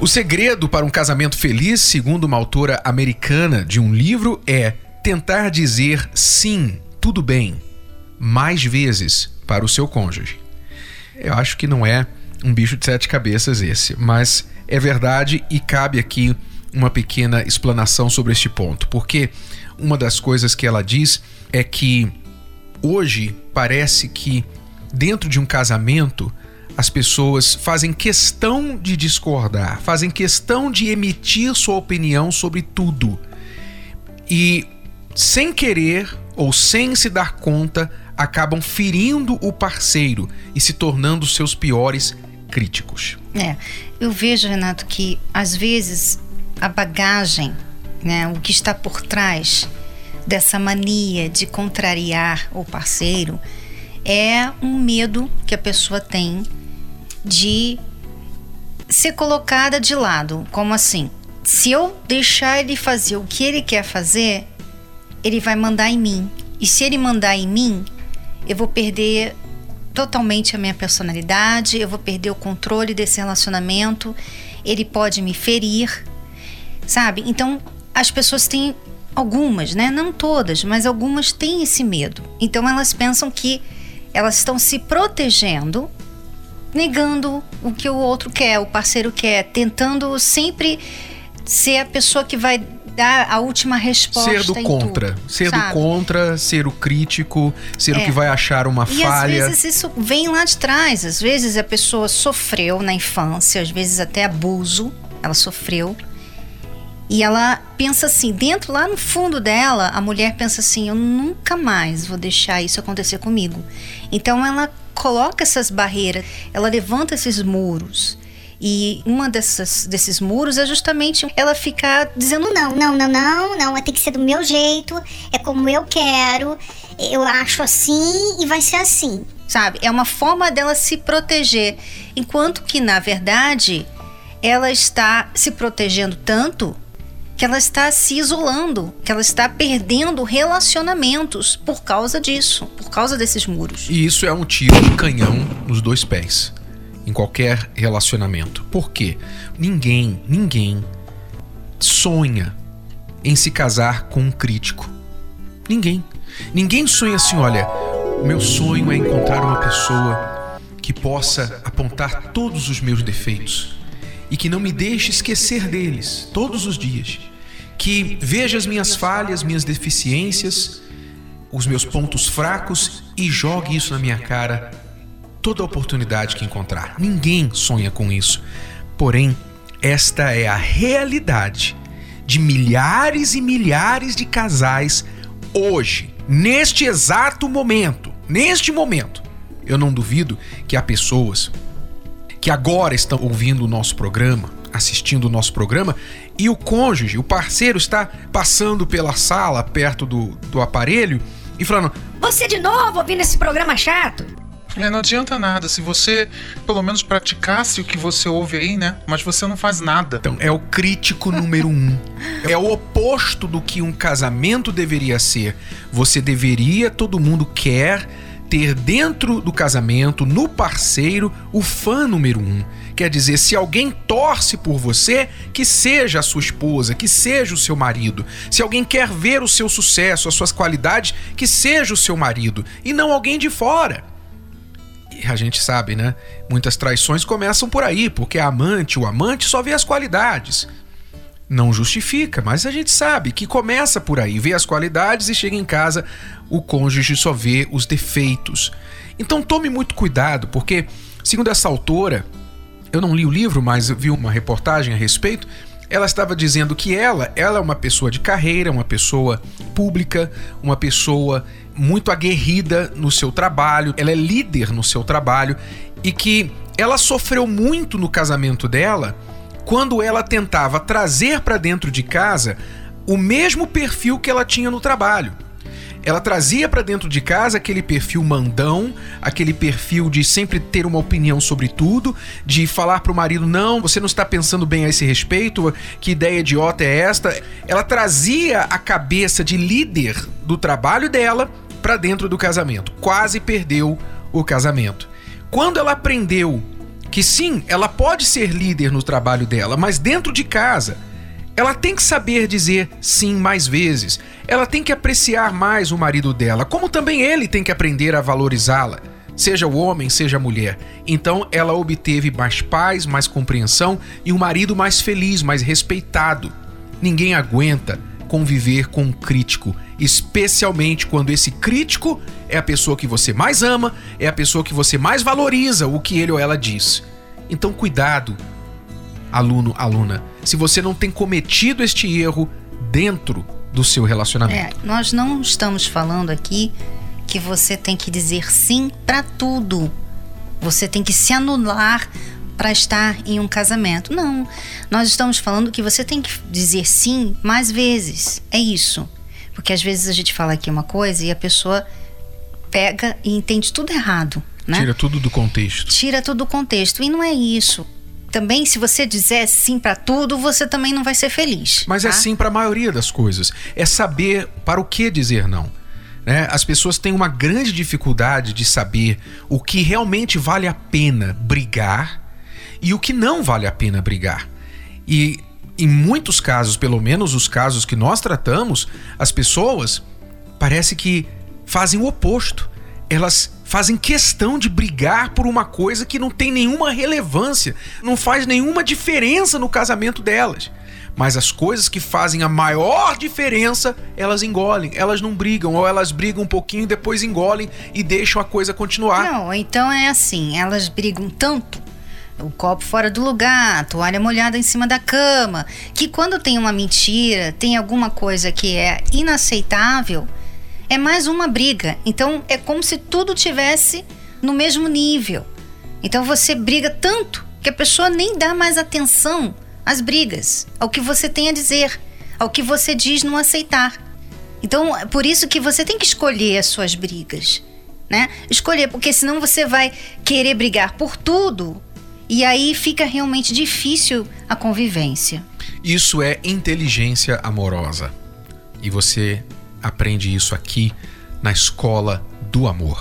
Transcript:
O segredo para um casamento feliz, segundo uma autora americana de um livro, é tentar dizer sim, tudo bem, mais vezes para o seu cônjuge. Eu acho que não é um bicho de sete cabeças esse, mas é verdade e cabe aqui uma pequena explanação sobre este ponto, porque uma das coisas que ela diz é que hoje parece que dentro de um casamento as pessoas fazem questão de discordar, fazem questão de emitir sua opinião sobre tudo. E sem querer ou sem se dar conta, acabam ferindo o parceiro e se tornando seus piores críticos. É, eu vejo, Renato, que às vezes a bagagem, né, o que está por trás dessa mania de contrariar o parceiro é um medo que a pessoa tem de ser colocada de lado. Como assim? Se eu deixar ele fazer o que ele quer fazer, ele vai mandar em mim. E se ele mandar em mim, eu vou perder totalmente a minha personalidade, eu vou perder o controle desse relacionamento, ele pode me ferir, sabe? Então, as pessoas têm algumas, né? Não todas, mas algumas têm esse medo. Então, elas pensam que elas estão se protegendo negando o que o outro quer, o parceiro quer, tentando sempre ser a pessoa que vai dar a última resposta. Ser do contra. Tudo, ser sabe? do contra, ser o crítico, ser É. o que vai achar uma E falha. às vezes isso vem lá de trás. Às vezes a pessoa sofreu na infância, às vezes até abuso, ela sofreu. E ela pensa assim, dentro lá no fundo dela, a mulher pensa assim: eu nunca mais vou deixar isso acontecer comigo. Então ela coloca essas barreiras, ela levanta esses muros. E uma dessas, desses muros é justamente ela ficar dizendo Não, não, não, não, não, tem que ser do meu jeito, é como eu quero, eu acho assim e vai ser assim. sabe? É uma forma dela se proteger. Enquanto que, na verdade, ela está se protegendo tanto que ela está se isolando, que ela está perdendo relacionamentos por causa disso, por causa desses muros. E isso é um tiro de canhão nos dois pés. Em qualquer relacionamento. Por quê? Ninguém, ninguém sonha em se casar com um crítico. Ninguém. Ninguém sonha assim, olha, o meu sonho é encontrar uma pessoa que possa apontar todos os meus defeitos e que não me deixe esquecer deles todos os dias. Que veja as minhas falhas, minhas deficiências, os meus pontos fracos e jogue isso na minha cara toda oportunidade que encontrar. Ninguém sonha com isso. Porém, esta é a realidade de milhares e milhares de casais hoje, neste exato momento. Neste momento. Eu não duvido que há pessoas que agora estão ouvindo o nosso programa, assistindo o nosso programa, e o cônjuge, o parceiro, está passando pela sala perto do, do aparelho e falando: Você de novo ouvindo esse programa chato? É, não adianta nada. Se você pelo menos praticasse o que você ouve aí, né? Mas você não faz nada. Então, é o crítico número um. É o oposto do que um casamento deveria ser. Você deveria, todo mundo quer ter dentro do casamento, no parceiro, o fã número um. Quer dizer, se alguém torce por você, que seja a sua esposa, que seja o seu marido. Se alguém quer ver o seu sucesso, as suas qualidades, que seja o seu marido. E não alguém de fora. E a gente sabe, né? Muitas traições começam por aí, porque a amante, o amante só vê as qualidades. Não justifica, mas a gente sabe que começa por aí, vê as qualidades e chega em casa, o cônjuge só vê os defeitos. Então tome muito cuidado, porque, segundo essa autora, eu não li o livro, mas vi uma reportagem a respeito. Ela estava dizendo que ela, ela é uma pessoa de carreira, uma pessoa pública, uma pessoa muito aguerrida no seu trabalho, ela é líder no seu trabalho e que ela sofreu muito no casamento dela quando ela tentava trazer para dentro de casa o mesmo perfil que ela tinha no trabalho. Ela trazia para dentro de casa aquele perfil mandão, aquele perfil de sempre ter uma opinião sobre tudo, de falar pro marido: "Não, você não está pensando bem a esse respeito, que ideia idiota é esta?". Ela trazia a cabeça de líder do trabalho dela para dentro do casamento. Quase perdeu o casamento. Quando ela aprendeu que sim, ela pode ser líder no trabalho dela, mas dentro de casa, ela tem que saber dizer sim mais vezes. Ela tem que apreciar mais o marido dela, como também ele tem que aprender a valorizá-la, seja o homem, seja a mulher. Então ela obteve mais paz, mais compreensão e um marido mais feliz, mais respeitado. Ninguém aguenta conviver com um crítico, especialmente quando esse crítico é a pessoa que você mais ama, é a pessoa que você mais valoriza o que ele ou ela diz. Então cuidado, aluno, aluna, se você não tem cometido este erro dentro do seu relacionamento. É, nós não estamos falando aqui que você tem que dizer sim para tudo. Você tem que se anular para estar em um casamento. Não. Nós estamos falando que você tem que dizer sim mais vezes. É isso. Porque às vezes a gente fala aqui uma coisa e a pessoa pega e entende tudo errado. Né? Tira tudo do contexto. Tira tudo do contexto. E não é isso. Também, se você dizer sim para tudo, você também não vai ser feliz. Mas é tá? é sim para a maioria das coisas. É saber para o que dizer não. Né? As pessoas têm uma grande dificuldade de saber o que realmente vale a pena brigar e o que não vale a pena brigar. E em muitos casos, pelo menos os casos que nós tratamos, as pessoas parece que fazem o oposto. Elas fazem questão de brigar por uma coisa que não tem nenhuma relevância, não faz nenhuma diferença no casamento delas. Mas as coisas que fazem a maior diferença, elas engolem. Elas não brigam, ou elas brigam um pouquinho, depois engolem e deixam a coisa continuar. Não, então é assim, elas brigam tanto o copo fora do lugar, a toalha molhada em cima da cama, que quando tem uma mentira, tem alguma coisa que é inaceitável, é mais uma briga. Então é como se tudo tivesse no mesmo nível. Então você briga tanto que a pessoa nem dá mais atenção às brigas, ao que você tem a dizer, ao que você diz não aceitar. Então é por isso que você tem que escolher as suas brigas, né? Escolher, porque senão você vai querer brigar por tudo e aí fica realmente difícil a convivência. Isso é inteligência amorosa. E você aprende isso aqui na escola do amor.